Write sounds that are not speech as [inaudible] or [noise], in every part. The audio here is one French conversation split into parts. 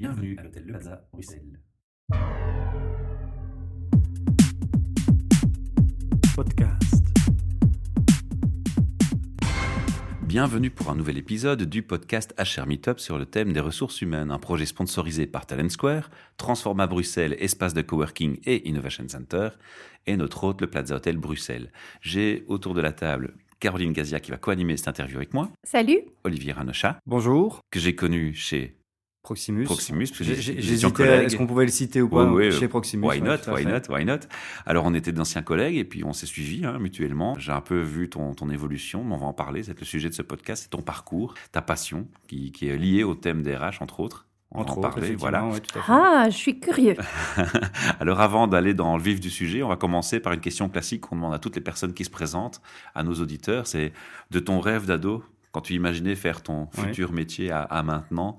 Bienvenue à l'hôtel Le Plaza, Bruxelles. Podcast. Bienvenue pour un nouvel épisode du podcast HR Meetup sur le thème des ressources humaines, un projet sponsorisé par Talent Square, Transforma Bruxelles, espace de coworking et innovation center, et notre hôte, le Plaza Hotel Bruxelles. J'ai autour de la table Caroline Gazia qui va co-animer cette interview avec moi, Salut. Olivier Ranocha, Bonjour. que j'ai connu chez Proximus. J'hésitais, est-ce qu'on pouvait le citer ou pas Oui, oui, chez Proximus Why not, why not, why not? Alors on était d'anciens collègues et puis on s'est suivis hein, mutuellement. J'ai un peu vu ton, ton évolution, mais on va en parler. C'est le sujet de ce podcast, c'est ton parcours, ta passion, qui, qui est liée au thème des RH entre autres. On Entre va en autres, parler, voilà. ouais. Ah, je suis curieux. [laughs] Alors avant d'aller dans le vif du sujet, on va commencer par une question classique qu'on demande à toutes les personnes qui se présentent, à nos auditeurs. C'est de ton rêve d'ado, quand tu imaginais faire ton Ouais. futur métier à, à maintenant,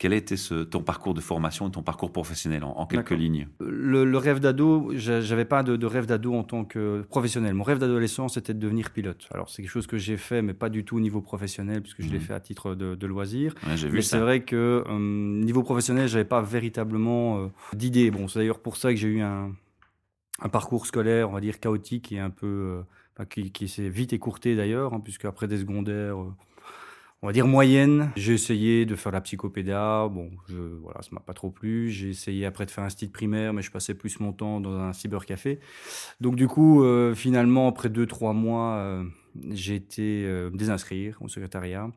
quel a été ce, ton parcours de formation et ton parcours professionnel en, en quelques lignes Le, le rêve d'ado, j'a- j'avais pas de, de rêve d'ado en tant que professionnel. Mon rêve d'adolescent, c'était de devenir pilote. Alors c'est quelque chose que j'ai fait, mais pas du tout au niveau professionnel, puisque je l'ai Mhm. fait à titre de, de loisir. Ouais, Mais c'est vrai que euh, niveau professionnel, j'avais pas véritablement euh, d'idée. Bon, c'est d'ailleurs pour ça que j'ai eu un, un parcours scolaire, on va dire chaotique et un peu, euh, qui s'est vite écourté d'ailleurs, hein, puisque après des secondaires, euh, on va dire moyenne, j'ai essayé de faire la psychopédia. Bon, je, voilà, ça m'a pas trop plu. J'ai essayé après de faire un style primaire, mais je passais plus mon temps dans un cybercafé. Donc du coup, euh, finalement, après deux trois mois, euh, j'ai été euh, désinscrire au secrétariat.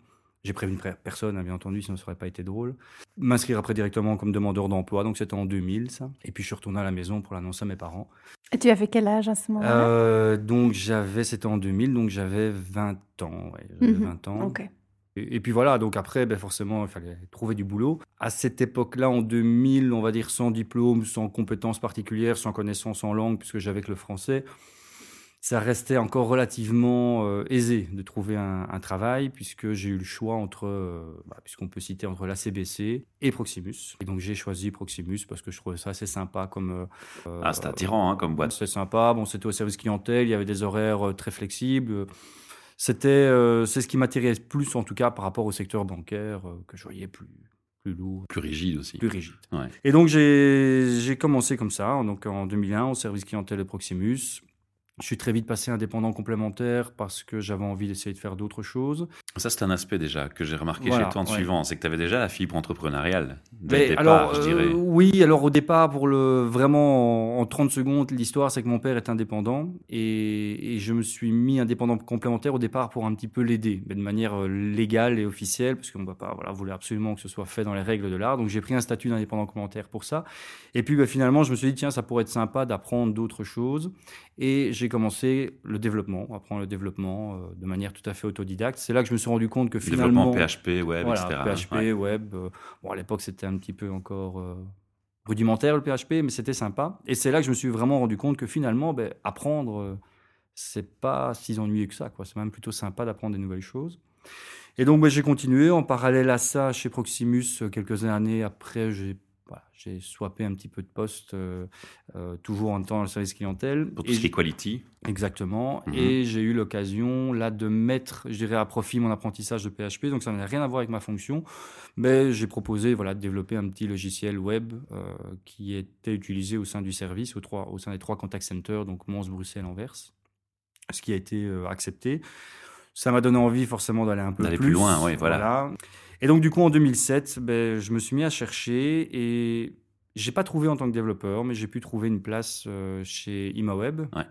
J'ai prévenu personne, hein, bien entendu, sinon ça aurait pas été drôle. M'inscrire après directement comme demandeur d'emploi, donc c'était en 2000, ça. Et puis je suis retourné à la maison pour l'annoncer à mes parents. Et tu avais quel âge à ce moment-là? Euh, donc j'avais, c'était en 2000, donc j'avais 20 ans. Ouais, j'avais Mhm. 20 ans. Ok. Et, et puis voilà, donc après, ben forcément, il fallait trouver du boulot. À cette époque-là, en 2000, on va dire sans diplôme, sans compétences particulières, sans connaissances en langue, puisque j'avais que le français, ça restait encore relativement euh, aisé de trouver un, un travail, puisque j'ai eu le choix entre, euh, bah, puisqu'on peut citer entre la CBC et Proximus. Et donc j'ai choisi Proximus parce que je trouvais ça assez sympa comme... euh, Ah, c'est attirant hein, comme boîte. c'était sympa. Bon, c'était au service clientèle. Il y avait des horaires très flexibles. C'était, euh, c'est ce qui m'attirait plus, en tout cas, par rapport au secteur bancaire, euh, que je voyais plus, plus lourd, Plus rigide aussi. plus rigide. Ouais. Et donc, j'ai, j'ai commencé comme ça, donc en 2001, au service clientèle de Proximus. Je suis très vite passé indépendant complémentaire parce que j'avais envie d'essayer de faire d'autres choses. Ça, c'est un aspect déjà que j'ai remarqué Voilà, chez toi en ouais. suivant, c'est que tu avais déjà la fibre entrepreneuriale. Dès Mais le départ, alors, je euh, dirais. oui, alors au départ, pour le vraiment en, en 30 secondes, l'histoire, c'est que mon père est indépendant et, et je me suis mis indépendant complémentaire au départ pour un petit peu l'aider, de manière euh, légale et officielle, parce qu'on ne pas, voilà, voulait absolument que ce soit fait dans les règles de l'art. Donc j'ai pris un statut d'indépendant complémentaire pour ça. Et puis bah, finalement, je me suis dit, tiens, ça pourrait être sympa d'apprendre d'autres choses. Et j'ai commencé le développement, apprendre le développement euh, de manière tout à fait autodidacte. C'est là que je me suis rendu compte que finalement. Développement PHP, web, Voilà, etc. PHP, Ouais. web. euh, bon, à l'époque, c'était un petit peu encore euh, rudimentaire le PHP, mais c'était sympa. Et c'est là que je me suis vraiment rendu compte que finalement, ben, apprendre, c'est pas si ennuyeux que ça. quoi. C'est même plutôt sympa d'apprendre des nouvelles choses. Et donc, ben, j'ai continué. En parallèle à ça, chez Proximus, quelques années après, j'ai voilà, j'ai swappé un petit peu de poste, euh, euh, toujours en temps dans le service clientèle. Pour tout ce qui est quality. Exactement. Mhm. Et j'ai eu l'occasion là de mettre, je dirais, à profit mon apprentissage de PHP. Donc ça n'a rien à voir avec ma fonction, mais j'ai proposé voilà de développer un petit logiciel web euh, qui était utilisé au sein du service, au, trois, au sein des trois contact centers, donc Mons, Bruxelles, Anvers, ce qui a été accepté. Ça m'a donné envie forcément d'aller un peu D'aller plus, plus loin, oui, voilà. Et donc du coup en 2007, ben, je me suis mis à chercher et j'ai pas trouvé en tant que développeur, mais j'ai pu trouver une place euh, chez ImaWeb Ouais.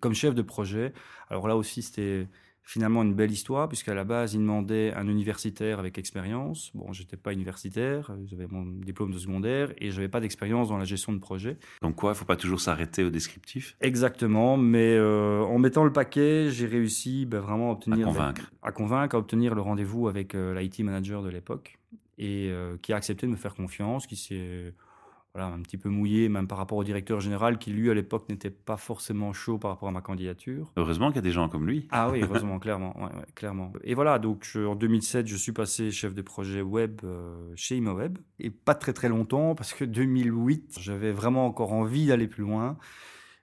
comme chef de projet. Alors là aussi, c'était finalement une belle histoire, puisqu'à la base, ils demandaient un universitaire avec expérience. Bon, j'étais pas universitaire, j'avais mon diplôme de secondaire et j'avais pas d'expérience dans la gestion de projet. Donc quoi, il faut pas toujours s'arrêter au descriptif? Exactement, mais euh, en mettant le paquet, j'ai réussi ben, vraiment à obtenir À convaincre. à convaincre, à obtenir le rendez-vous avec euh, l'IT manager de l'époque et euh, qui a accepté de me faire confiance, qui s'est voilà, un petit peu mouillé, même par rapport au directeur général, qui lui à l'époque n'était pas forcément chaud par rapport à ma candidature. Heureusement qu'il y a des gens comme lui. Ah oui, [laughs] heureusement, clairement, ouais, ouais, clairement. Et voilà, donc je- en 2007, je suis passé chef de projet web euh, chez ImaWeb, et pas très très longtemps, parce que 2008, j'avais vraiment encore envie d'aller plus loin.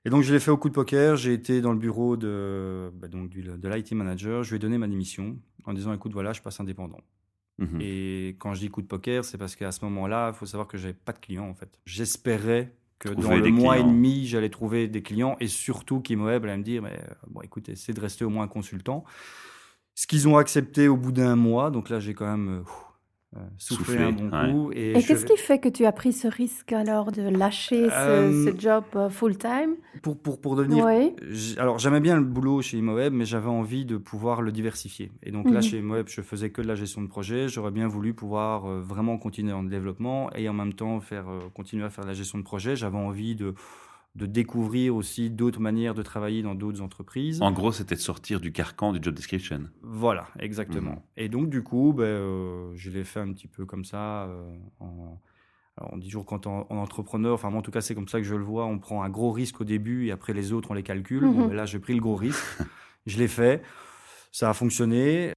Et donc je l'ai fait au coup de poker, j'ai été dans le bureau de, bah, donc, du- de l'IT manager, je lui ai donné ma démission en disant, écoute, voilà, je passe indépendant. Mhm. Et quand je dis coup de poker, c'est parce qu'à ce moment-là, il faut savoir que j'avais pas de clients en fait. J'espérais que Trouver dans le mois et demi, j'allais trouver des clients et surtout qu'Imoeb allait me dire, mais, euh, bon, écoute, essaie de rester au moins consultant. Ce qu'ils ont accepté au bout d'un mois, donc là j'ai quand même euh, ouf, euh, Soufflé, un bon ouais. coup. Et, qu'est-ce qui fait que tu as pris ce risque alors de lâcher ce, Euh, ce job euh, full-time? Pour, pour, pour devenir Alors, j'aimais bien le boulot chez Imoeb, mais j'avais envie de pouvoir le diversifier. Et donc là, Mhm. chez Imoeb, je faisais que de la gestion de projet. J'aurais bien voulu pouvoir euh, vraiment continuer dans le développement et en même temps faire, euh, continuer à faire de la gestion de projet. J'avais envie de, de découvrir aussi d'autres manières de travailler dans d'autres entreprises. En gros, c'était de sortir du carcan du job description. Voilà, exactement. Mhm. Et donc, du coup, ben, euh, je l'ai fait un petit peu comme ça. euh, en... alors, on dit toujours quand en, en entrepreneur, enfin moi en tout cas c'est comme ça que je le vois, on prend un gros risque au début et après les autres on les calcule. Bon, Mhm. ben là j'ai pris le gros risque, [laughs] je l'ai fait, ça a fonctionné.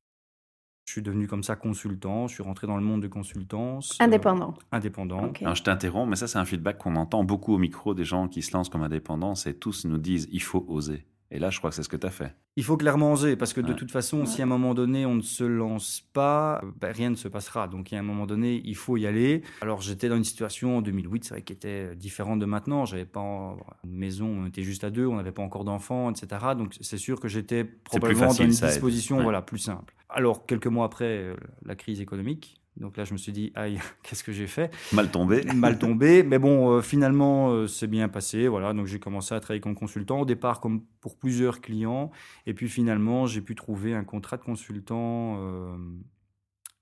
Je suis devenu comme ça consultant, je suis rentré dans le monde de consultance. euh, Indépendant. indépendant. Ok. Alors, je t'interromps, mais ça, c'est un feedback qu'on entend beaucoup au micro des gens qui se lancent comme indépendants. C'est tous nous disent il faut oser. Et là, je crois que c'est ce que tu as fait. Il faut clairement oser, parce que de Ouais. toute façon, Ouais. si à un moment donné on ne se lance pas, ben, rien ne se passera. Donc il y a un moment donné, il faut y aller. Alors j'étais dans une situation en 2008, c'est vrai, qui était différente de maintenant. J'avais pas en- une maison, on était juste à deux, on n'avait pas encore d'enfants, etc. Donc c'est sûr que j'étais probablement facile, dans une disposition Ouais. voilà, plus simple. Alors quelques mois après euh, la crise économique, donc là je me suis dit, aïe, [laughs] qu'est-ce que j'ai fait? Mal tombé. [laughs] mal tombé. Mais bon, euh, finalement, euh, c'est bien passé. Voilà, donc j'ai commencé à travailler comme consultant. Au départ, comme pour plusieurs clients. Et puis finalement, j'ai pu trouver un contrat de consultant euh,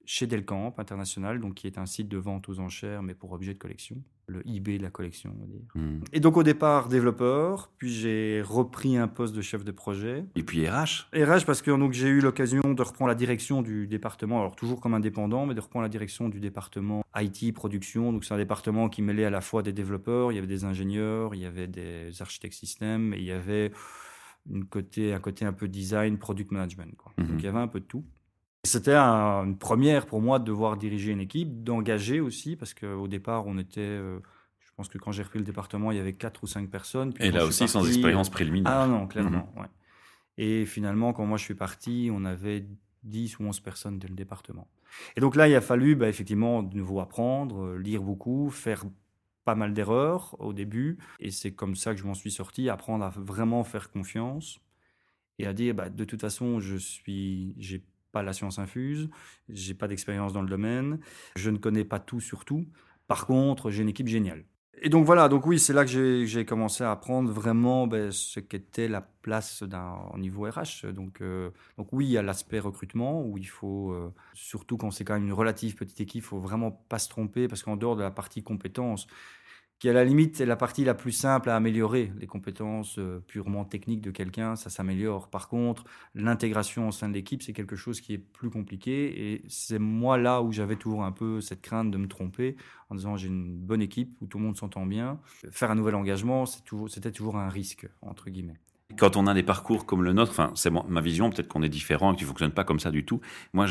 chez Delcamp International, donc qui est un site de vente aux enchères, mais pour objet de collection. Le eBay de la collection, on va dire. Hmm. Et donc au départ, développeur. Puis j'ai repris un poste de chef de projet. Et puis RH. RH parce que donc j'ai eu l'occasion de reprendre la direction du département, alors toujours comme indépendant, mais de reprendre la direction du département IT production. Donc c'est un département qui mêlait à la fois des développeurs, il y avait des ingénieurs, il y avait des architectes système, et il y avait une côté, un côté un peu design, product management. Quoi. Mhm. Donc il y avait un peu de tout. C'était un- une première pour moi de devoir diriger une équipe, d'engager aussi, parce qu'au départ on était, euh, je pense que quand j'ai repris le département, il y avait quatre ou cinq personnes. Puis Et quand là je suis aussi, sans parti, expérience préliminaire. ah non, clairement, ouais. Et finalement, quand moi je suis parti, on avait 10 ou 11 personnes dans le département. Et donc là, il a fallu bah, effectivement de nouveau apprendre, euh, lire beaucoup, faire pas mal d'erreurs au début. Et c'est comme ça que je m'en suis sorti, apprendre à vraiment faire confiance et à dire, bah, de toute façon, je suis, j'ai pas la science infuse, j'ai pas d'expérience dans le domaine, je ne connais pas tout sur tout. Par contre, j'ai une équipe géniale. Et donc voilà, donc oui, c'est là que j'ai- commencé à apprendre vraiment ben, ce qu'était la place d'un au niveau RH. Donc, euh, donc oui, il y a l'aspect recrutement où il faut, euh, surtout quand c'est quand même une relative petite équipe, il faut vraiment pas se tromper parce qu'en dehors de la partie compétences, qui à la limite est la partie la plus simple à améliorer, les compétences euh, purement techniques de quelqu'un, ça s'améliore. Par contre, l'intégration au sein de l'équipe, c'est quelque chose qui est plus compliqué et c'est moi là où j'avais toujours un peu cette crainte de me tromper en disant j'ai une bonne équipe où tout le monde s'entend bien. Faire un nouvel engagement, c'est toujours- c'était toujours un risque, entre guillemets. Quand on a des parcours comme le nôtre, enfin, c'est ma vision, peut-être qu'on est différent et que tu fonctionnes pas comme ça du tout. Moi,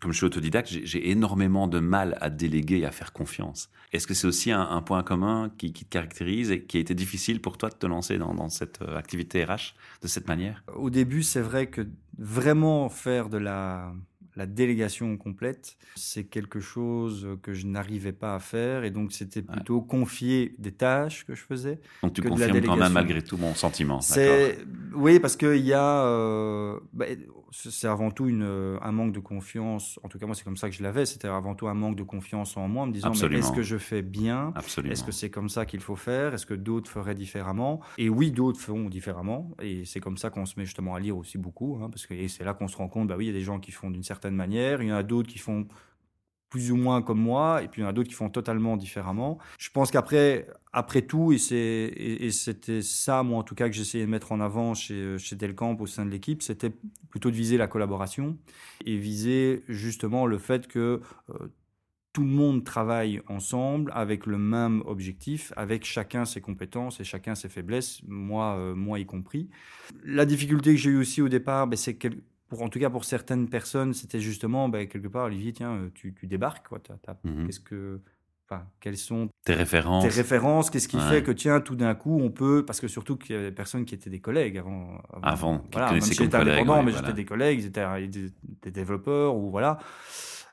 comme je suis autodidacte, j'ai- énormément de mal à déléguer et à faire confiance. Est-ce que c'est aussi un, point commun qui, qui te caractérise et qui a été difficile pour toi de te lancer dans, dans cette euh, activité RH de cette manière? Au début, c'est vrai que vraiment faire de la, la délégation complète, c'est quelque chose que je n'arrivais pas à faire et donc c'était plutôt confier des tâches que je faisais. Donc tu Que de la confirmes quand même malgré tout mon sentiment. C'est oui parce qu'il y a euh, bah, c'est avant tout une, euh, un manque de confiance. En tout cas moi c'est comme ça que je l'avais. C'était avant tout un manque de confiance en moi, en me disant est-ce que je fais bien? Est-ce que c'est comme ça qu'il faut faire? Est-ce que d'autres feraient différemment? Et oui, d'autres feront différemment. Et c'est comme ça qu'on se met justement à lire aussi beaucoup, hein, parce que et c'est là qu'on se rend compte, bah oui, il y a des gens qui font d'une certaine manière, il y en a d'autres qui font plus ou moins comme moi, et puis il y en a d'autres qui font totalement différemment. Je pense qu'après, après tout, et c'était ça, moi en tout cas, que j'essayais de mettre en avant chez chez Delcamp au sein de l'équipe, c'était plutôt de viser la collaboration et viser justement le fait que euh, tout le monde travaille ensemble avec le même objectif, avec chacun ses compétences et chacun ses faiblesses, moi, euh, moi y compris. La difficulté que j'ai eue aussi au départ, ben, c'est que, pour, en tout cas pour certaines personnes, c'était justement ben, quelque part, Olivier, tiens, euh, tu, tu débarques, quoi. Mhm. Qu'est-ce que, enfin, quelles sont Tes références. tes références Qu'est-ce qui Ouais. fait que tiens, tout d'un coup, on peut, parce que surtout qu'il y avait des personnes qui étaient des collègues avant, Avant, qui voilà, même si comme collègues, ouais, mais voilà. j'étais des collègues, ils étaient des développeurs ou voilà.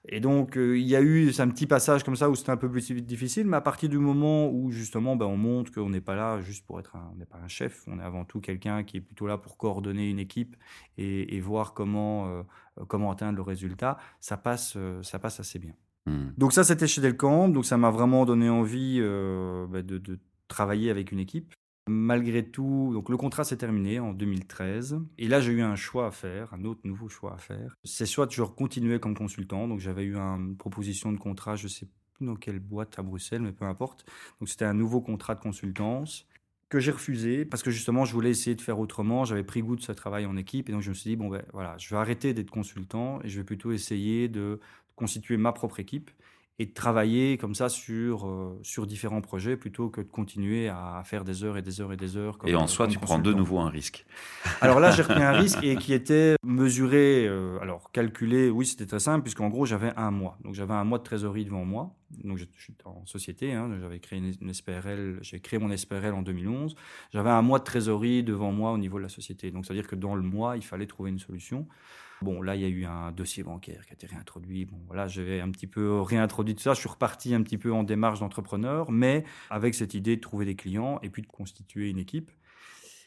Et donc, euh, il y a eu un petit passage comme ça où c'était un peu plus difficile, mais à partir du moment où justement, ben, on montre qu'on n'est pas là juste pour être un, on n'est pas un chef, on est avant tout quelqu'un qui est plutôt là pour coordonner une équipe et, et voir comment, euh, comment atteindre le résultat, ça passe, euh, ça passe assez bien. Hmm. Donc ça, c'était chez Delcamp, donc ça m'a vraiment donné envie ben, de, de travailler avec une équipe. Malgré tout, donc le contrat s'est terminé en 2013. Et là, j'ai eu un choix à faire, un autre nouveau choix à faire. C'est soit je continuais comme consultant, donc j'avais eu une proposition de contrat, je sais plus dans quelle boîte à Bruxelles, mais peu importe. Donc c'était un nouveau contrat de consultance que j'ai refusé parce que justement je voulais essayer de faire autrement. J'avais pris goût de ce travail en équipe et donc je me suis dit bon ben voilà, je vais arrêter d'être consultant et je vais plutôt essayer de constituer ma propre équipe et de travailler comme ça sur, euh, sur différents projets plutôt que de continuer à faire des heures et des heures et des heures. Comme, Et en soi, tu prends de nouveau un risque. Alors là, j'ai repris un [laughs] risque et qui était mesuré, euh, alors calculé, oui, c'était très simple, puisqu'en gros, j'avais un mois. Donc j'avais un mois de trésorerie devant moi. Donc suis en société, hein, j'avais créé une, une SPRL, j'ai créé mon SPRL en 2011. J'avais un mois de trésorerie devant moi au niveau de la société. Donc c'est-à-dire que dans le mois, il fallait trouver une solution. Bon, là, il y a eu un dossier bancaire qui a été réintroduit. Bon, voilà, j'avais un petit peu réintroduit tout ça. Je suis reparti un petit peu en démarche d'entrepreneur, mais avec cette idée de trouver des clients et puis de constituer une équipe.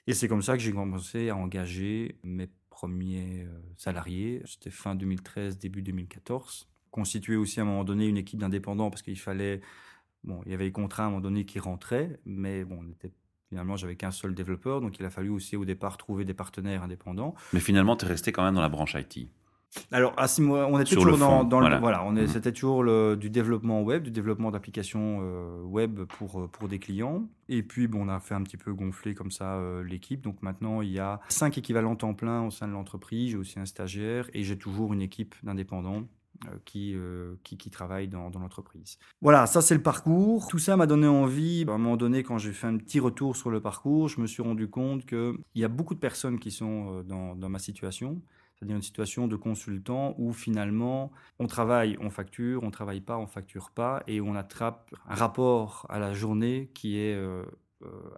Et c'est comme ça que j'ai commencé à engager mes premiers euh, salariés. C'était fin 2013, début 2014. Constituer aussi à un moment donné une équipe d'indépendants parce qu'il fallait. Bon, il y avait les contrats à un moment donné qui rentraient, mais bon, on était. Finalement, j'avais qu'un seul développeur, donc il a fallu aussi au départ trouver des partenaires indépendants. Mais finalement, tu es resté quand même dans la branche IT. Alors, à six mois, on était Sur toujours le dans, fond, dans voilà. le. Voilà, on est, Mhm. c'était toujours le, du développement web, du développement d'applications euh, web pour, euh, pour des clients. Et puis, bon, on a fait un petit peu gonfler comme ça euh, l'équipe. Donc maintenant, il y a cinq équivalents temps plein au sein de l'entreprise. J'ai aussi un stagiaire et j'ai toujours une équipe d'indépendants. Euh, Qui, euh, qui, qui travaille dans, dans l'entreprise. Voilà, ça c'est le parcours. Tout ça m'a donné envie. À un moment donné, quand j'ai fait un petit retour sur le parcours, je me suis rendu compte qu'il y a beaucoup de personnes qui sont euh, dans, ma situation c'est-à-dire une situation de consultant où finalement on travaille, on facture, on travaille pas, on facture pas, et on attrape un rapport à la journée qui est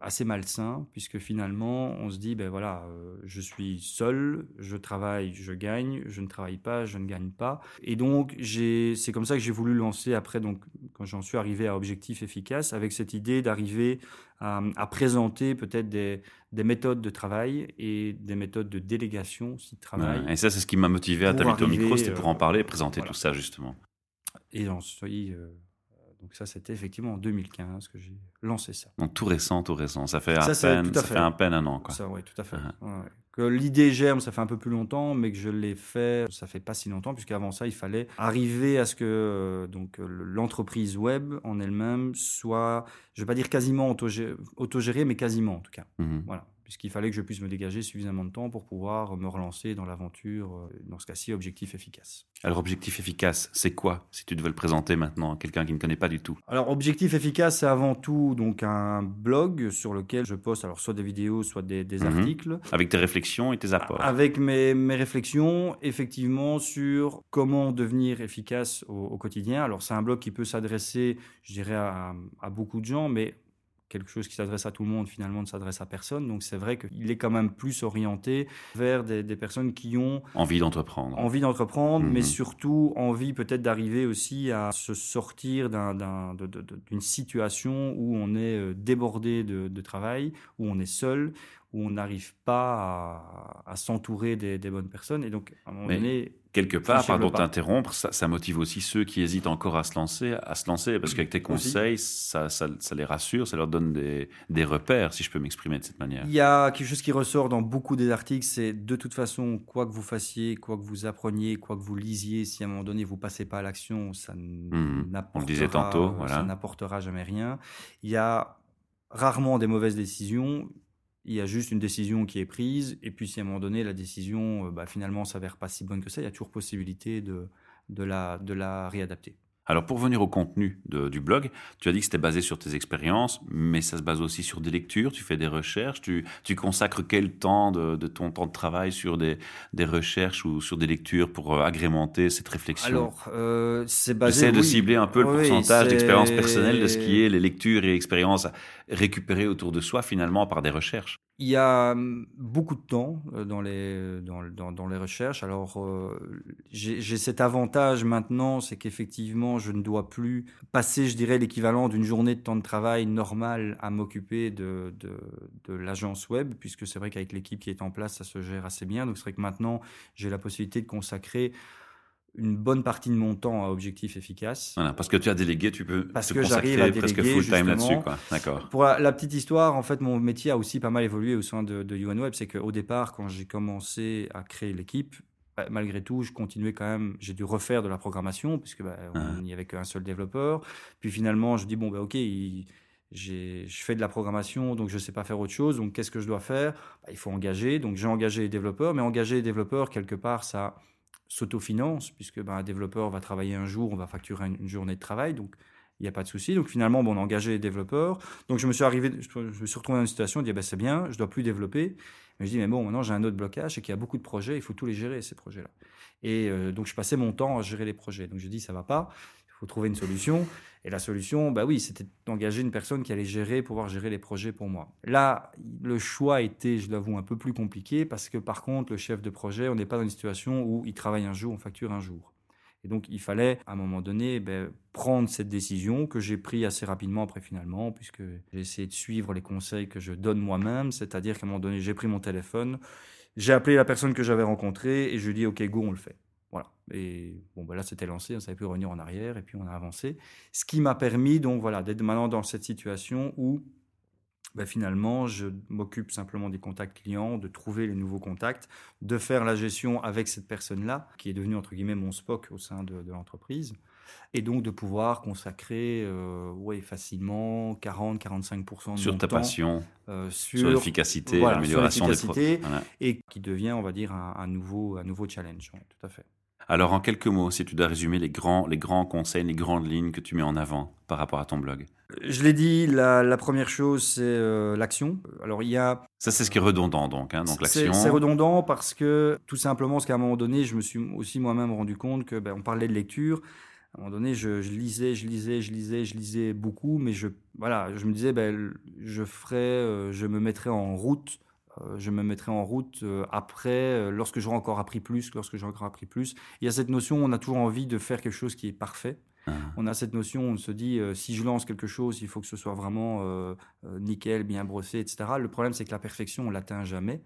assez malsain, puisque finalement on se dit ben voilà, euh, je suis seul, je travaille, je gagne, je ne travaille pas, je ne gagne pas, et donc c'est comme ça que j'ai voulu lancer après donc quand j'en suis arrivé à objectif efficace, avec cette idée d'arriver à, à présenter peut-être des, des méthodes de travail et des méthodes de délégation aussi de travail. Ouais. Et ça, c'est ce qui m'a motivé à t'inviter au micro, c'était pour euh, en parler et présenter voilà. tout ça, justement. Et j'en suis. euh, donc, ça, c'était effectivement en 2015 que j'ai lancé ça. Donc tout récent, tout récent. Ça fait Ça, à peine, à ça fait. fait à peine un an, quoi. Ça, oui, tout à fait. Uh-huh. Ouais. Que l'idée germe, ça fait un peu plus longtemps, mais que je l'ai fait, ça fait pas si longtemps, puisqu'avant ça, il fallait arriver à ce que euh, donc euh, l'entreprise web en elle-même soit, je vais pas dire quasiment autogé- autogérée, mais quasiment en tout cas. Mhm. Voilà. Puisqu'il fallait que je puisse me dégager suffisamment de temps pour pouvoir me relancer dans l'aventure, euh, dans ce cas-ci, objectif efficace. Alors, objectif efficace, c'est quoi, si tu devais le présenter maintenant à quelqu'un qui ne connaît pas du tout? Alors, Objectif Efficace, c'est avant tout donc un blog sur lequel je poste alors soit des vidéos, soit des, des Mhm. articles, Avec tes réflexions et tes apports. avec mes, mes réflexions effectivement sur comment devenir efficace au, au quotidien. Alors, c'est un blog qui peut s'adresser, je dirais, à, à beaucoup de gens, mais quelque chose qui s'adresse à tout le monde finalement ne s'adresse à personne. Donc, c'est vrai qu'il est quand même plus orienté vers des, des personnes qui ont Envie d'entreprendre. envie d'entreprendre, Mhm. mais surtout envie peut-être d'arriver aussi à se sortir d'une situation où on est euh, débordé de, de travail, où on est seul, où on n'arrive pas à, à s'entourer des, des bonnes personnes. Et donc, à un moment Mais donné, Quelque part, pardon de t'interrompre, ça, ça motive aussi ceux qui hésitent encore à se lancer, à se lancer, parce qu'avec tes conseils, ça, ça, ça les rassure, ça leur donne des, des repères, si je peux m'exprimer de cette manière. Il y a quelque chose qui ressort dans beaucoup des articles, c'est de toute façon, quoi que vous fassiez, quoi que vous appreniez, quoi que vous lisiez, si à un moment donné vous passez pas à l'action, ça Mhm. n'apportera, On le disait tantôt, euh, voilà. ça n'apportera jamais rien. Il y a rarement des mauvaises décisions. Il y a juste une décision qui est prise, et puis si à un moment donné la décision euh, bah, finalement s'avère pas si bonne que ça, il y a toujours possibilité de, la réadapter. Alors, pour venir au contenu de- du blog, tu as dit que c'était basé sur tes expériences, mais ça se base aussi sur des lectures, tu fais des recherches, tu, tu consacres quel temps de, de ton temps de travail sur des, des recherches ou sur des lectures pour euh, agrémenter cette réflexion? Alors, euh, c'est basé. J'essaie de cibler un peu le Oui, pourcentage d'expérience personnelle de ce qui est les lectures et expériences récupérées autour de soi finalement par des recherches. Il y a hum, beaucoup de temps euh, dans les, dans, dans, dans les recherches. Alors, euh, j'ai cet avantage maintenant, c'est qu'effectivement, je ne dois plus passer, je dirais, l'équivalent d'une journée de temps de travail normale à m'occuper de, de, de l'agence web, puisque c'est vrai qu'avec l'équipe qui est en place, ça se gère assez bien. Donc, c'est vrai que maintenant, j'ai la possibilité de consacrer une bonne partie de mon temps à objectif efficace. Voilà, parce que tu as délégué, tu peux Parce te que j'arrive à consacrer presque full time là-dessus. D'accord. Pour la, la petite histoire, en fait, mon métier a aussi pas mal évolué au sein de, de UN Web. C'est qu'au départ, quand j'ai commencé à créer l'équipe, bah, malgré tout, je continuais quand même, j'ai dû refaire de la programmation, puisque bah, on Ah. n'y avait qu'un seul développeur. Puis finalement, je dis, bon, bah, ok, il- je fais de la programmation, donc je ne sais pas faire autre chose. Donc qu'est-ce que je dois faire? Bah, Il faut engager. Donc j'ai engagé les développeurs, mais engager les développeurs, quelque part, ça s'autofinance, puisque bah, un développeur va travailler un jour, on va facturer une, journée de travail. Donc il n'y a pas de souci. Donc finalement, bon, on a engagé les développeurs. Donc je me suis arrivé, je, me suis retrouvé dans une situation, je dis, bah, c'est bien, je dois plus développer. Mais je dis, mais bon, maintenant j'ai un autre blocage, c'est qu'il y a beaucoup de projets, il faut tous les gérer, ces projets-là. Et euh, donc je passais mon temps à gérer les projets. Donc je dis, ça va pas, faut trouver une solution. Et la solution, bah oui, c'était d'engager une personne qui allait gérer, pouvoir gérer les projets pour moi. Là, le choix était, je l'avoue, un peu plus compliqué parce que par contre, le chef de projet, on n'est pas dans une situation où il travaille un jour, on facture un jour. Et donc, il fallait, à un moment donné, ben, prendre cette décision que j'ai prise assez rapidement après finalement, puisque j'ai essayé de suivre les conseils que je donne moi-même, c'est-à-dire qu'à un moment donné, j'ai pris mon téléphone, j'ai appelé la personne que j'avais rencontrée et je lui ai dit, OK, go, on le fait. Voilà. Et bon, ben là, c'était lancé, on ne savait plus revenir en arrière et puis on a avancé. Ce qui m'a permis, donc voilà, d'être maintenant dans cette situation où ben, finalement, je m'occupe simplement des contacts clients, de trouver les nouveaux contacts, de faire la gestion avec cette personne-là, qui est devenue entre guillemets mon Spock au sein de, de l'entreprise, et donc de pouvoir consacrer euh, ouais, facilement 40-45% de Sur mon ta temps passion, euh, sur sur, l'efficacité, voilà, l'amélioration des l'efficacité. pro- Voilà. et qui devient, on va dire, un, un nouveau, un nouveau challenge. tout à fait. Alors, en quelques mots, si tu dois résumer les grands, les grands conseils, les grandes lignes que tu mets en avant par rapport à ton blog. Je l'ai dit, la, la première chose, c'est euh, l'action. Alors, il y a Ça, c'est ce qui est redondant, donc. hein, donc, l'action. C'est redondant parce que tout simplement, parce qu'à un moment donné, je me suis aussi moi-même rendu compte que, ben, on parlait de lecture. À un moment donné, je, je lisais, je lisais, je lisais, je lisais beaucoup, mais je, voilà, je me disais, ben, je ferais, euh, je me mettrais en route, je me mettrai en route euh, après, euh, lorsque j'aurai encore appris plus, lorsque j'aurai encore appris plus. Il y a cette notion, on a toujours envie de faire quelque chose qui est parfait. Ah. On a cette notion, on se dit, euh, si je lance quelque chose, il faut que ce soit vraiment euh, euh, nickel, bien brossé, etc. Le problème, c'est que la perfection, on l'atteint jamais.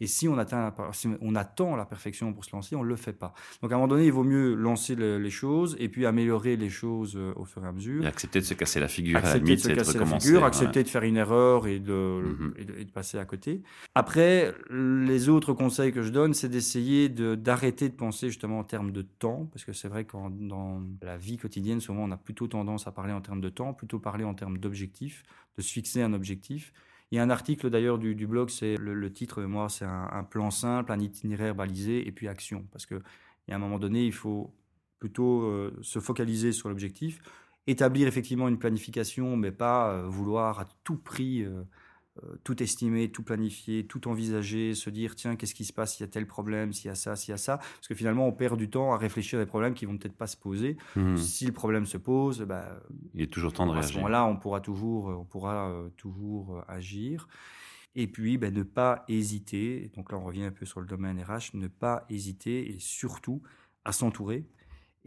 Et si on, atteint la per- si on attend la perfection pour se lancer, on ne le fait pas. Donc à un moment donné, il vaut mieux lancer le- les choses et puis améliorer les choses euh, au fur et à mesure. Et accepter de se casser la figure, à la Accepter limite, de se de casser la figure, ouais. accepter de faire une erreur et de, Mhm. et de, et de passer à côté. Après, les autres conseils que je donne, c'est d'essayer de- d'arrêter de, penser justement en termes de temps, parce que c'est vrai que dans la vie quotidienne, souvent on a plutôt tendance à parler en termes de temps, plutôt parler en termes d'objectifs, de se fixer un objectif. Il y a un article d'ailleurs du, blog, c'est le, titre, moi, c'est un, plan simple, un itinéraire balisé et puis action. Parce qu'il y a un moment donné, il faut plutôt euh, se focaliser sur l'objectif, établir effectivement une planification, mais pas euh, vouloir à tout prix euh, tout estimer, tout planifier, tout envisager, se dire tiens, qu'est-ce qui se passe s'il y a tel problème, s'il y a ça, s'il y a ça. Parce que finalement, on perd du temps à réfléchir à des problèmes qui vont peut-être pas se poser. Mhm. Si le problème se pose, bah, Il est toujours temps de à ce réagir. moment-là, on pourra toujours, on pourra euh, toujours euh, agir. Et puis, ben, ne pas hésiter. Donc là, on revient un peu sur le domaine RH. Ne pas hésiter et surtout à s'entourer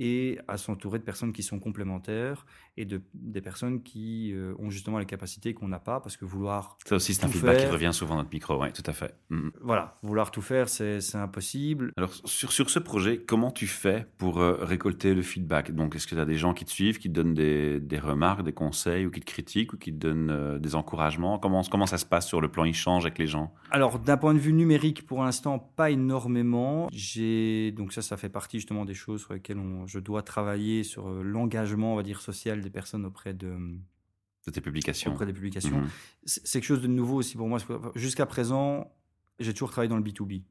et à s'entourer de personnes qui sont complémentaires et de des personnes qui euh, ont justement les capacités qu'on n'a pas parce que vouloir Ça aussi, c'est un feedback qui revient souvent dans notre micro. Oui, tout à fait. Mhm. voilà vouloir tout faire c'est impossible Alors, sur, sur ce projet, comment tu fais pour euh, récolter le feedback? Donc, est-ce que tu as des gens qui te suivent, qui te donnent des, des remarques, des conseils, ou qui te critiquent, ou qui te donnent euh, des encouragements? Comment, comment ça se passe sur le plan échange avec les gens? Alors, d'un point de vue numérique, pour l'instant, pas énormément. J'ai donc ça, ça fait partie justement des choses sur lesquelles on- je dois travailler sur l'engagement, on va dire social des personnes auprès de de tes publications auprès des publications. Mhm. C'est quelque chose de nouveau aussi pour moi. Jusqu'à présent, j'ai toujours travaillé dans le B 2 B.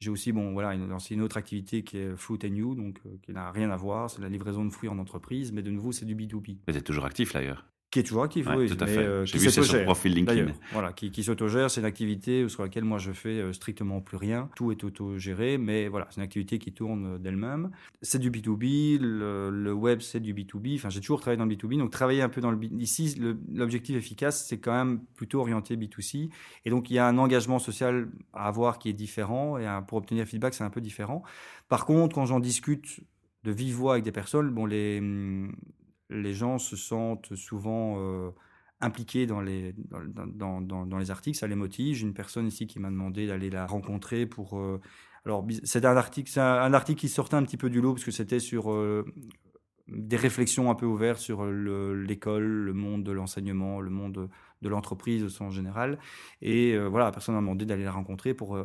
J'ai aussi bon voilà une, lancé une autre activité qui est Fruit and You, donc euh, qui n'a rien à voir, c'est la livraison de fruits en entreprise, mais de nouveau c'est du B 2 B. Mais tu toujours actif, d'ailleurs. Qui est toujours actif, Ouais, oui. tout à fait. euh, J'ai vu ça sur profil LinkedIn. Voilà, qui, qui s'autogère, c'est une activité sur laquelle moi je fais euh, strictement plus rien. Tout est autogéré, mais voilà, c'est une activité qui tourne euh, d'elle-même. C'est du B2B, le, le web c'est du B2B. Enfin, j'ai toujours travaillé dans le B2B, donc travailler un peu dans le B. Ici, l'objectif efficace, c'est quand même plutôt orienté B2C. Et donc, il y a un engagement social à avoir qui est différent, et un- pour obtenir feedback, c'est un peu différent. Par contre, quand j'en discute de vive voix avec des personnes, bon, les, hum, les gens se sentent souvent euh, impliqués dans les, dans, dans- les articles, ça les motive. J'ai une personne ici qui m'a demandé d'aller la rencontrer pour... euh, alors, c'est un article, c'est un, article qui sortait un petit peu du lot parce que c'était sur euh, des réflexions un peu ouvertes sur le- l'école, le monde de l'enseignement, le monde de, de l'entreprise au sens général. Et voilà, la personne m'a demandé d'aller la rencontrer pour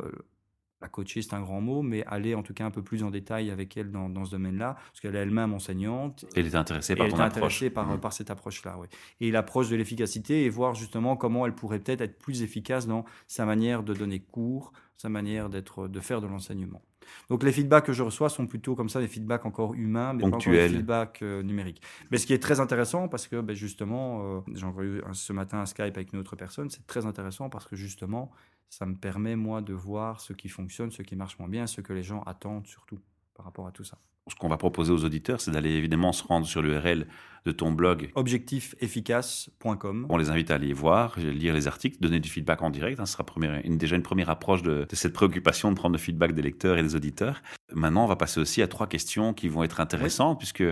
la coacher, c'est un grand mot, mais aller en tout cas un peu plus en détail avec elle dans, dans ce domaine-là, parce qu'elle est elle-même enseignante. Et il était intéressé Et par elle ton approche. intéressée par, Mm. par cette approche-là, oui. Et l'approche de l'efficacité et voir justement comment elle pourrait peut-être être plus efficace dans sa manière de donner cours, sa manière d'être, de faire de l'enseignement. Donc les feedbacks que je reçois sont plutôt comme ça, des feedbacks encore humains, mais pas encore des feedbacks euh, numériques. Mais ce qui est très intéressant, parce que ben, justement, euh, j'ai un- ce matin un Skype avec une autre personne, c'est très intéressant parce que justement, ça me permet moi de voir ce qui fonctionne, ce qui marche moins bien, ce que les gens attendent surtout par rapport à tout ça. Ce qu'on va proposer aux auditeurs, c'est d'aller évidemment se rendre sur l'URL de ton blog. Objectifefficace.com. On les invite à aller voir, lire les articles, donner du feedback en direct. hein. ce sera première- une- déjà une première approche de, de cette préoccupation de prendre le feedback des lecteurs et des auditeurs. Maintenant, on va passer aussi à trois questions qui vont être intéressantes, puisque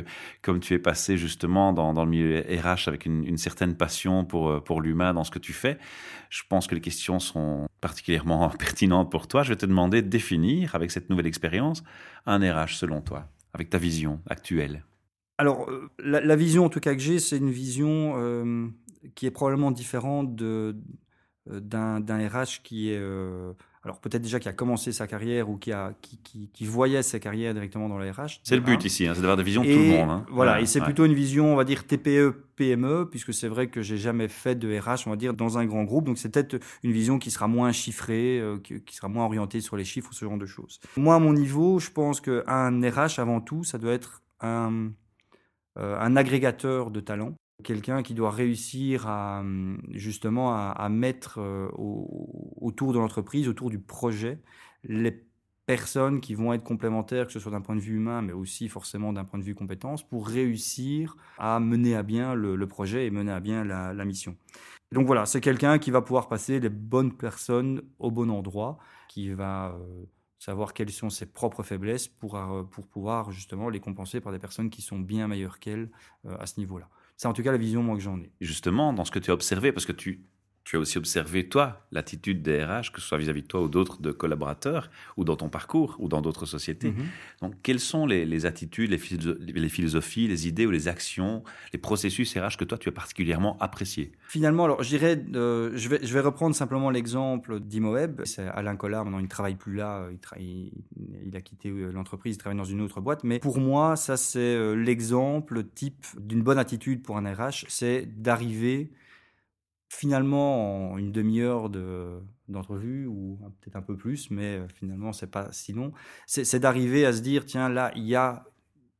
comme tu es passé justement dans, dans le milieu RH avec une, une certaine passion pour, euh, pour l'humain dans ce que tu fais, je pense que les questions sont particulièrement [laughs] pertinentes pour toi. Je vais te demander de définir, avec cette nouvelle expérience, un RH selon toi, avec ta vision actuelle. Alors, euh, la, la vision en tout cas que j'ai, c'est une vision euh, qui est probablement différente euh, d'un RH qui est, euh, alors peut-être déjà qui a commencé sa carrière ou qui, a, qui, qui- qui voyait sa carrière directement dans le RH. C'est le but ici, hein, c'est d'avoir des visions de tout le monde. hein. Voilà, et c'est ouais. plutôt une vision, on va dire TPE, PME, puisque c'est vrai que j'ai jamais fait de RH, on va dire, dans un grand groupe. Donc c'est peut-être une vision qui sera moins chiffrée, euh, qui, qui sera moins orientée sur les chiffres ou ce genre de choses. Moi, à mon niveau, je pense qu'un RH, avant tout, ça doit être un, un agrégateur de talents. Quelqu'un qui doit réussir à hum, justement à, mettre euh, au- autour de l'entreprise, autour du projet, les personnes qui vont être complémentaires, que ce soit d'un point de vue humain, mais aussi forcément d'un point de vue compétence, pour réussir à mener à bien le, projet et mener à bien la, la mission. Donc voilà, c'est quelqu'un qui va pouvoir passer les bonnes personnes au bon endroit, qui va euh, savoir quelles sont ses propres faiblesses pour, euh, pour pouvoir justement les compenser par des personnes qui sont bien meilleures qu'elles euh, à ce niveau-là. C'est en tout cas la vision que j'en ai. justement dans ce que tu as observé, parce que tu, tu as aussi observé, toi, l'attitude des RH, que ce soit vis-à-vis de toi ou d'autres de collaborateurs, ou dans ton parcours, ou dans d'autres sociétés. Mhm. Donc, quelles sont les, les attitudes, les, philosoph- les philosophies, les idées ou les actions, les processus RH que toi, tu as particulièrement appréciés? Finalement, alors je dirais, euh, je, vais, je vais reprendre simplement l'exemple d'Imoeb. C'est Alain Collard, maintenant il ne travaille plus là, il, il a quitté euh, l'entreprise, il travaille dans une autre boîte. Mais pour moi, ça c'est euh, l'exemple type d'une bonne attitude pour un RH, c'est d'arriver finalement en une demi-heure de- d'entrevue ou peut-être un peu plus, mais euh, finalement c'est pas si long. C'est d'arriver à se dire tiens là il y a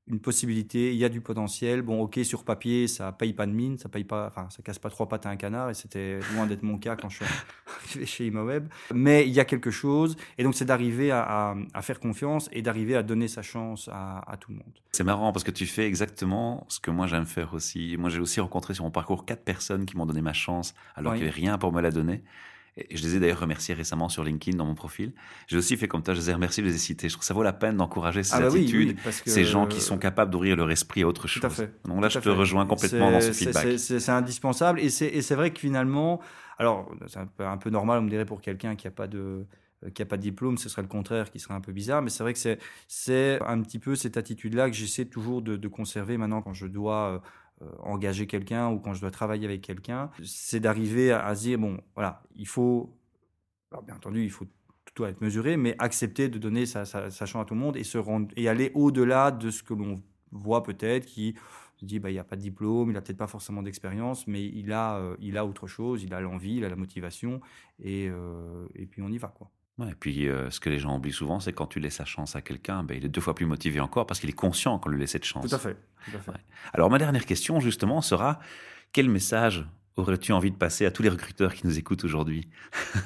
une possibilité, il y a du potentiel. Bon, ok, sur papier, ça paye pas de mine, ça paye pas, enfin, ça casse pas trois pattes à un canard, et c'était loin d'être mon cas quand je suis arrivé chez ImoWeb. Mais il y a quelque chose, et donc c'est d'arriver à, à- à faire confiance et d'arriver à donner sa chance à, à tout le monde. C'est marrant parce que tu fais exactement ce que moi j'aime faire aussi. Moi, j'ai aussi rencontré sur mon parcours quatre personnes qui m'ont donné ma chance alors Oui. qu'il n'y avait rien pour me la donner. Je les ai d'ailleurs remerciés récemment sur LinkedIn dans mon profil. J'ai aussi fait comme toi, je les ai remerciés, je les ai cités. Je trouve que ça vaut la peine d'encourager ces Ah bah attitudes, oui, parce que- ces gens qui sont capables d'ouvrir leur esprit à autre chose. Tout à fait. Donc là, je te fait. rejoins complètement dans ce feedback. c'est- indispensable et c'est vrai que finalement, alors c'est un peu, un peu normal, on me dirait pour quelqu'un qui a pas de euh, qui a pas de diplôme, ce serait le contraire, qui serait un peu bizarre. Mais c'est vrai que c'est un petit peu cette attitude-là que j'essaie toujours de, de conserver maintenant quand je dois euh, engager quelqu'un ou quand je dois travailler avec quelqu'un. C'est d'arriver à, dire bon, voilà, il faut, alors bien entendu, il faut tout doit être mesuré, mais accepter de donner sa, sa, à tout le monde et se rendre et aller au-delà de ce que l'on voit peut-être qui se dit bah il n'y a pas de diplôme, il a peut-être pas forcément d'expérience, mais il a euh, il a autre chose, il a l'envie, il a la motivation et euh, et puis on y va quoi. Ouais, et puis, euh, ce que les gens oublient souvent, c'est quand tu laisses sa chance à quelqu'un, ben, il est deux fois plus motivé encore parce qu'il est conscient qu'on lui laisse cette chance. Tout à fait. Tout à fait. Ouais. Alors, ma dernière question, justement, sera quel message aurais-tu envie de passer à tous les recruteurs qui nous écoutent aujourd'hui?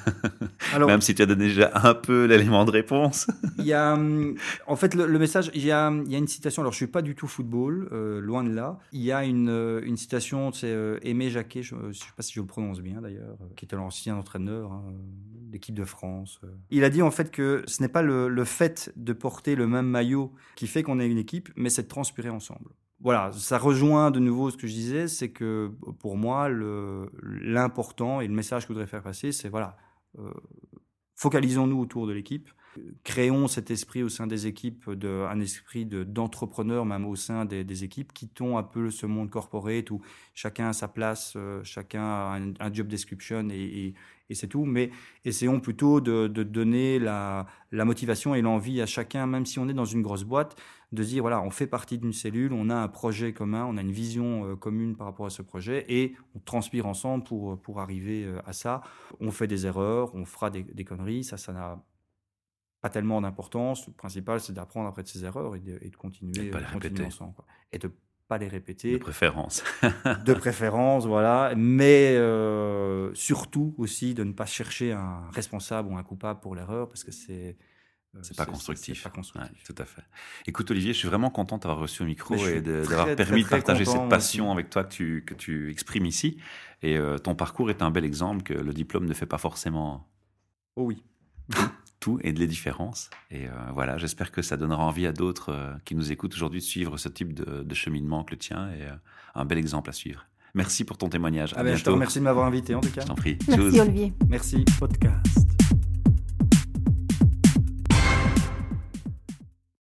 [laughs] Alors, Même si tu as donné déjà un peu l'élément de réponse. [laughs] il y a, hum, en fait, le, le message, il y, a, il y a une citation. Alors, je suis pas du tout football, euh, loin de là. Il y a une, euh, une citation, c'est euh, Aimé Jacquet, je ne sais pas si je le prononce bien d'ailleurs, euh, qui était l'ancien entraîneur hein, de l'équipe de France. Il a dit en fait que ce n'est pas le, le fait de porter le même maillot qui fait qu'on est une équipe, mais c'est de transpirer ensemble. Voilà, ça rejoint de nouveau ce que je disais, c'est que pour moi, l'important et le message que je voudrais faire passer, c'est voilà, euh, focalisons-nous autour de l'équipe, créons cet esprit au sein des équipes, un esprit de- d'entrepreneur même au sein des, des équipes, quittons un peu ce monde corporate où chacun a sa place, euh, chacun a un, job description et, c'est tout, mais essayons plutôt de, donner la, motivation et l'envie à chacun, même si on est dans une grosse boîte, de dire voilà, on fait partie d'une cellule, on a un projet commun, on a une vision euh, commune par rapport à ce projet et on transpire ensemble pour, pour arriver euh, à ça. On fait des erreurs, on fera des, des conneries, ça, ça n'a pas tellement d'importance. Le principal, c'est d'apprendre après de ses erreurs et de, et de continuer, Et de pas les euh, continuer répéter. ensemble. quoi. Et de pas les De répéter, préférence. [laughs] de préférence, voilà. Mais euh, surtout aussi de ne pas chercher un responsable ou un coupable pour l'erreur parce que c'est euh, C'est pas constructif. Pas constructif. Ouais, tout à fait. Écoute Olivier, je suis vraiment content d'avoir reçu au micro et de- très, d'avoir permis de partager cette passion aussi. avec toi que tu, que tu exprimes ici. Et euh, ton parcours est un bel exemple que le diplôme ne fait pas forcément Oh oui. [laughs] tout et de les différences. Et euh, voilà, j'espère que ça donnera envie à d'autres euh, qui nous écoutent aujourd'hui de suivre ce type de, de cheminement que le tien et euh, un bel exemple à suivre. Merci pour ton témoignage. À Ah ben, je te bientôt. remercie de m'avoir invité en tout cas. Je t'en prie. Merci. Olivier. Merci. Podcast.